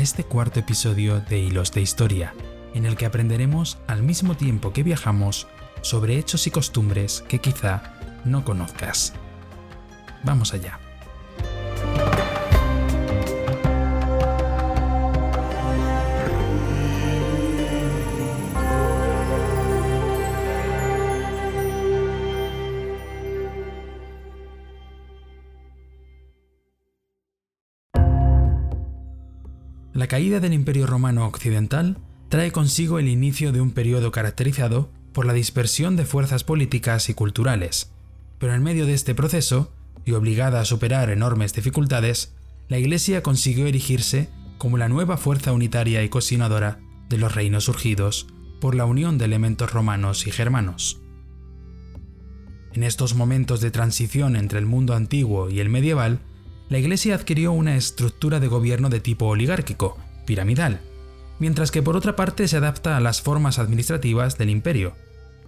este cuarto episodio de Hilos de Historia, en el que aprenderemos al mismo tiempo que viajamos sobre hechos y costumbres que quizá no conozcas. Vamos allá. La caída del Imperio Romano Occidental trae consigo el inicio de un periodo caracterizado por la dispersión de fuerzas políticas y culturales. Pero en medio de este proceso, y obligada a superar enormes dificultades, la Iglesia consiguió erigirse como la nueva fuerza unitaria y cohesionadora de los reinos surgidos por la unión de elementos romanos y germanos. En estos momentos de transición entre el mundo antiguo y el medieval, la Iglesia adquirió una estructura de gobierno de tipo oligárquico, piramidal, mientras que por otra parte se adapta a las formas administrativas del imperio,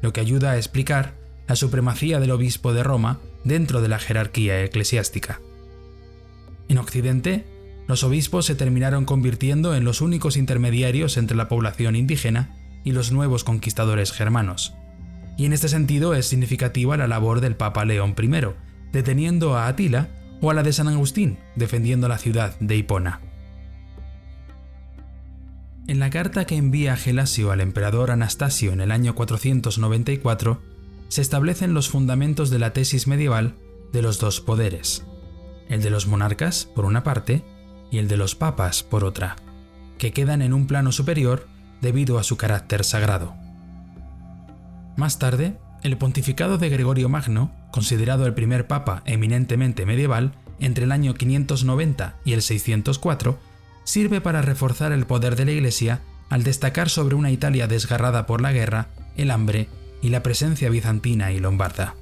lo que ayuda a explicar la supremacía del obispo de Roma dentro de la jerarquía eclesiástica. En Occidente, los obispos se terminaron convirtiendo en los únicos intermediarios entre la población indígena y los nuevos conquistadores germanos. Y en este sentido es significativa la labor del Papa León I, deteniendo a Atila o a la de San Agustín, defendiendo la ciudad de Hipona. En la carta que envía Gelasio al emperador Anastasio en el año 494, se establecen los fundamentos de la tesis medieval de los dos poderes, el de los monarcas, por una parte, y el de los papas, por otra, que quedan en un plano superior debido a su carácter sagrado. Más tarde, el pontificado de Gregorio Magno, considerado el primer papa eminentemente medieval, entre el año 590 y el 604, sirve para reforzar el poder de la Iglesia al destacar sobre una Italia desgarrada por la guerra, el hambre y la presencia bizantina y lombarda.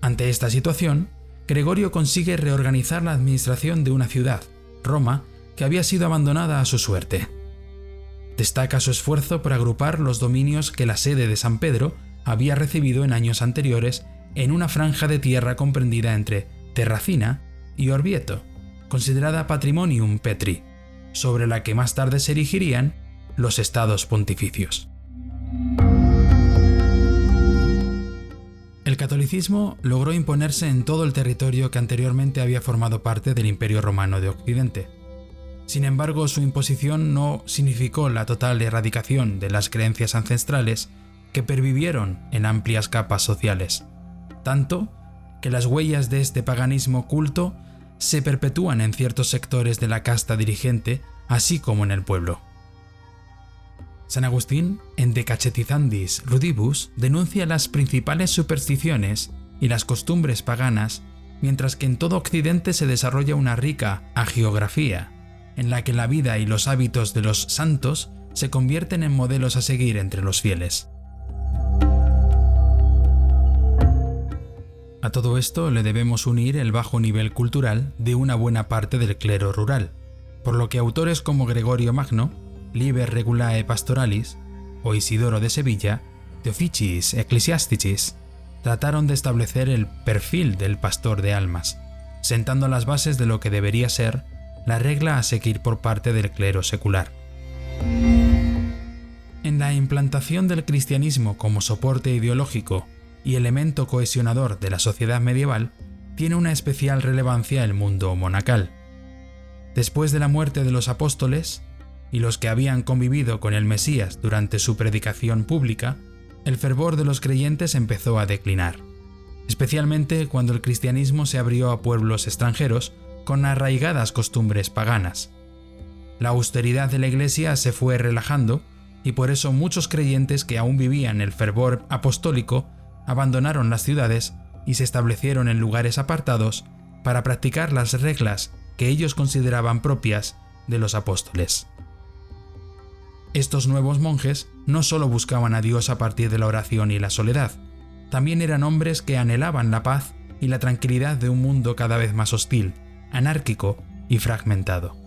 Ante esta situación, Gregorio consigue reorganizar la administración de una ciudad, Roma, que había sido abandonada a su suerte. Destaca su esfuerzo por agrupar los dominios que la sede de San Pedro había recibido en años anteriores en una franja de tierra comprendida entre Terracina y Orvieto, considerada Patrimonium Petri, sobre la que más tarde se erigirían los estados pontificios. El catolicismo logró imponerse en todo el territorio que anteriormente había formado parte del Imperio Romano de Occidente, sin embargo, su imposición no significó la total erradicación de las creencias ancestrales que pervivieron en amplias capas sociales, tanto que las huellas de este paganismo culto se perpetúan en ciertos sectores de la casta dirigente, así como en el pueblo. San Agustín, en De Cachetizandis Rudibus, denuncia las principales supersticiones y las costumbres paganas, mientras que en todo Occidente se desarrolla una rica agiografía en la que la vida y los hábitos de los santos se convierten en modelos a seguir entre los fieles. A todo esto le debemos unir el bajo nivel cultural de una buena parte del clero rural, por lo que autores como Gregorio Magno, Liber Regulae Pastoralis o Isidoro de Sevilla, de Officiis Ecclesiasticis, trataron de establecer el perfil del pastor de almas, sentando las bases de lo que debería ser la regla a seguir por parte del clero secular. En la implantación del cristianismo como soporte ideológico y elemento cohesionador de la sociedad medieval, tiene una especial relevancia el mundo monacal. Después de la muerte de los apóstoles, y los que habían convivido con el Mesías durante su predicación pública, el fervor de los creyentes empezó a declinar, especialmente cuando el cristianismo se abrió a pueblos extranjeros con arraigadas costumbres paganas. La austeridad de la Iglesia se fue relajando y por eso muchos creyentes que aún vivían el fervor apostólico abandonaron las ciudades y se establecieron en lugares apartados para practicar las reglas que ellos consideraban propias de los apóstoles. Estos nuevos monjes no solo buscaban a Dios a partir de la oración y la soledad, también eran hombres que anhelaban la paz y la tranquilidad de un mundo cada vez más hostil, anárquico y fragmentado.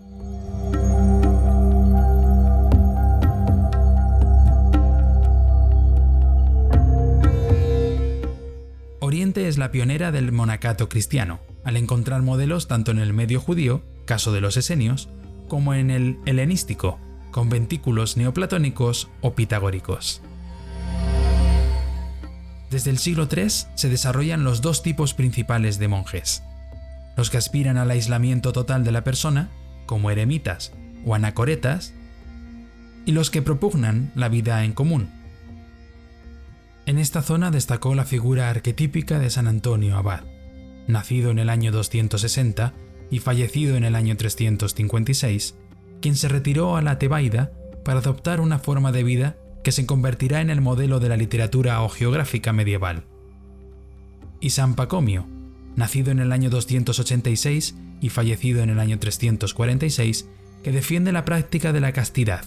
Es la pionera del monacato cristiano, al encontrar modelos tanto en el medio judío caso de los esenios, como en el helenístico, con ventículos neoplatónicos o pitagóricos. Desde el siglo III se desarrollan los dos tipos principales de monjes. Los que aspiran al aislamiento total de la persona, como eremitas o anacoretas, y los que propugnan la vida en común. En esta zona destacó la figura arquetípica de San Antonio Abad, nacido en el año 260 y fallecido en el año 356, quien se retiró a la Tebaida para adoptar una forma de vida que se convertirá en el modelo de la literatura o geográfica medieval. Y San Pacomio, nacido en el año 286 y fallecido en el año 346, que defiende la práctica de la castidad,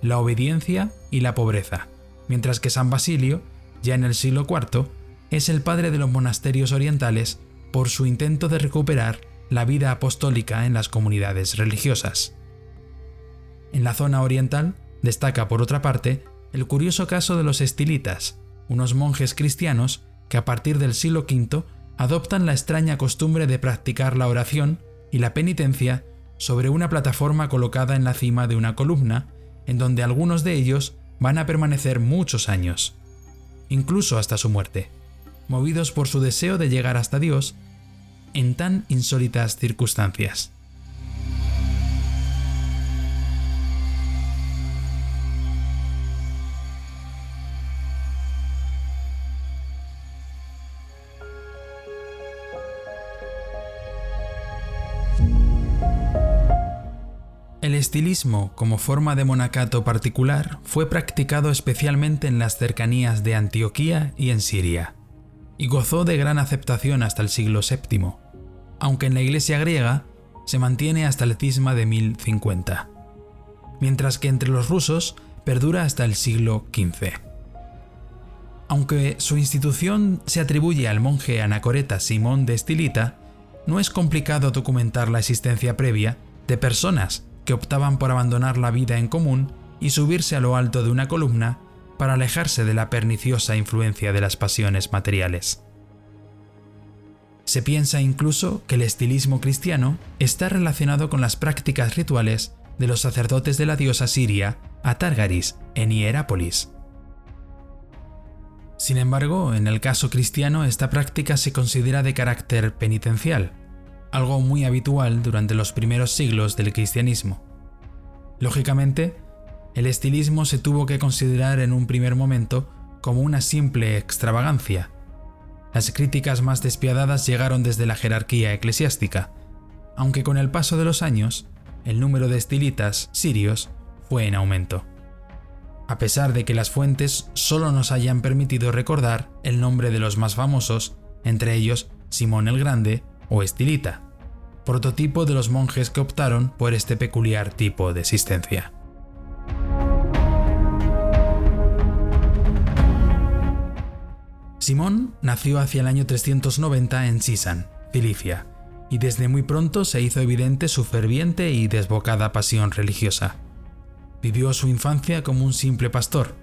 la obediencia y la pobreza, mientras que San Basilio, ya en el siglo IV, es el padre de los monasterios orientales por su intento de recuperar la vida apostólica en las comunidades religiosas. En la zona oriental destaca, por otra parte, el curioso caso de los estilitas, unos monjes cristianos que a partir del siglo V adoptan la extraña costumbre de practicar la oración y la penitencia sobre una plataforma colocada en la cima de una columna, en donde algunos de ellos van a permanecer muchos años, incluso hasta su muerte, movidos por su deseo de llegar hasta Dios en tan insólitas circunstancias. Estilismo como forma de monacato particular fue practicado especialmente en las cercanías de Antioquía y en Siria, y gozó de gran aceptación hasta el siglo VII, aunque en la iglesia griega se mantiene hasta el cisma de 1050, mientras que entre los rusos perdura hasta el siglo XV. Aunque su institución se atribuye al monje anacoreta Simón de Estilita, no es complicado documentar la existencia previa de personas que optaban por abandonar la vida en común y subirse a lo alto de una columna para alejarse de la perniciosa influencia de las pasiones materiales. Se piensa incluso que el estilismo cristiano está relacionado con las prácticas rituales de los sacerdotes de la diosa siria Atargaris en Hierápolis. Sin embargo, en el caso cristiano esta práctica se considera de carácter penitencial, algo muy habitual durante los primeros siglos del cristianismo. Lógicamente, el estilismo se tuvo que considerar en un primer momento como una simple extravagancia. Las críticas más despiadadas llegaron desde la jerarquía eclesiástica, aunque con el paso de los años, el número de estilitas sirios fue en aumento. A pesar de que las fuentes solo nos hayan permitido recordar el nombre de los más famosos, entre ellos Simón el Grande o estilita, prototipo de los monjes que optaron por este peculiar tipo de existencia. Simón nació hacia el año 390 en Sisan, Cilicia, y desde muy pronto se hizo evidente su ferviente y desbocada pasión religiosa. Vivió su infancia como un simple pastor,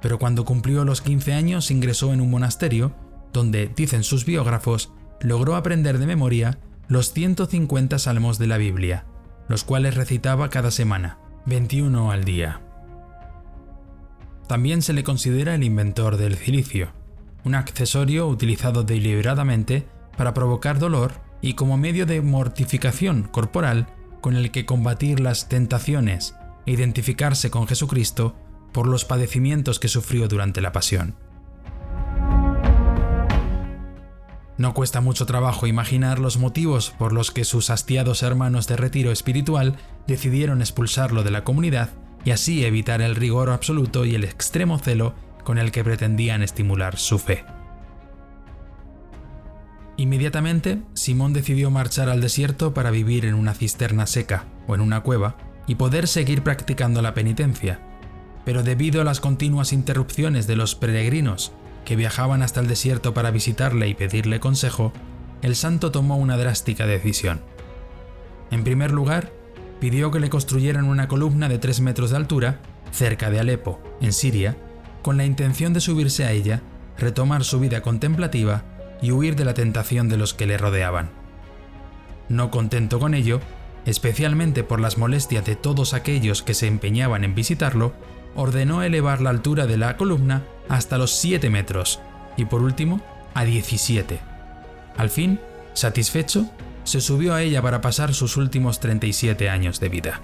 pero cuando cumplió los 15 años ingresó en un monasterio, donde, dicen sus biógrafos, logró aprender de memoria los 150 salmos de la Biblia, los cuales recitaba cada semana, 21 al día. También se le considera el inventor del cilicio, un accesorio utilizado deliberadamente para provocar dolor y como medio de mortificación corporal con el que combatir las tentaciones e identificarse con Jesucristo por los padecimientos que sufrió durante la pasión. No cuesta mucho trabajo imaginar los motivos por los que sus hastiados hermanos de retiro espiritual decidieron expulsarlo de la comunidad y así evitar el rigor absoluto y el extremo celo con el que pretendían estimular su fe. Inmediatamente, Simón decidió marchar al desierto para vivir en una cisterna seca o en una cueva y poder seguir practicando la penitencia, pero debido a las continuas interrupciones de los peregrinos que viajaban hasta el desierto para visitarle y pedirle consejo, el santo tomó una drástica decisión. En primer lugar, pidió que le construyeran una columna de 3 metros de altura cerca de Alepo, en Siria, con la intención de subirse a ella, retomar su vida contemplativa y huir de la tentación de los que le rodeaban. No contento con ello, especialmente por las molestias de todos aquellos que se empeñaban en visitarlo, ordenó elevar la altura de la columna hasta los 7 metros y por último a 17. Al fin, satisfecho, se subió a ella para pasar sus últimos 37 años de vida.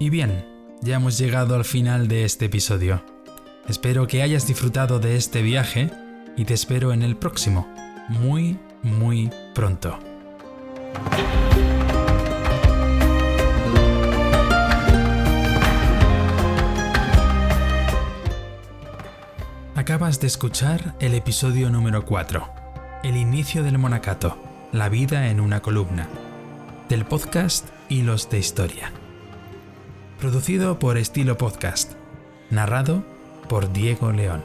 Y bien, ya hemos llegado al final de este episodio. Espero que hayas disfrutado de este viaje y te espero en el próximo, muy, muy pronto. Acabas de escuchar el episodio número 4, El inicio del monacato, la vida en una columna, del podcast Hilos de Historia. Producido por Estilo Podcast. Narrado por Diego León.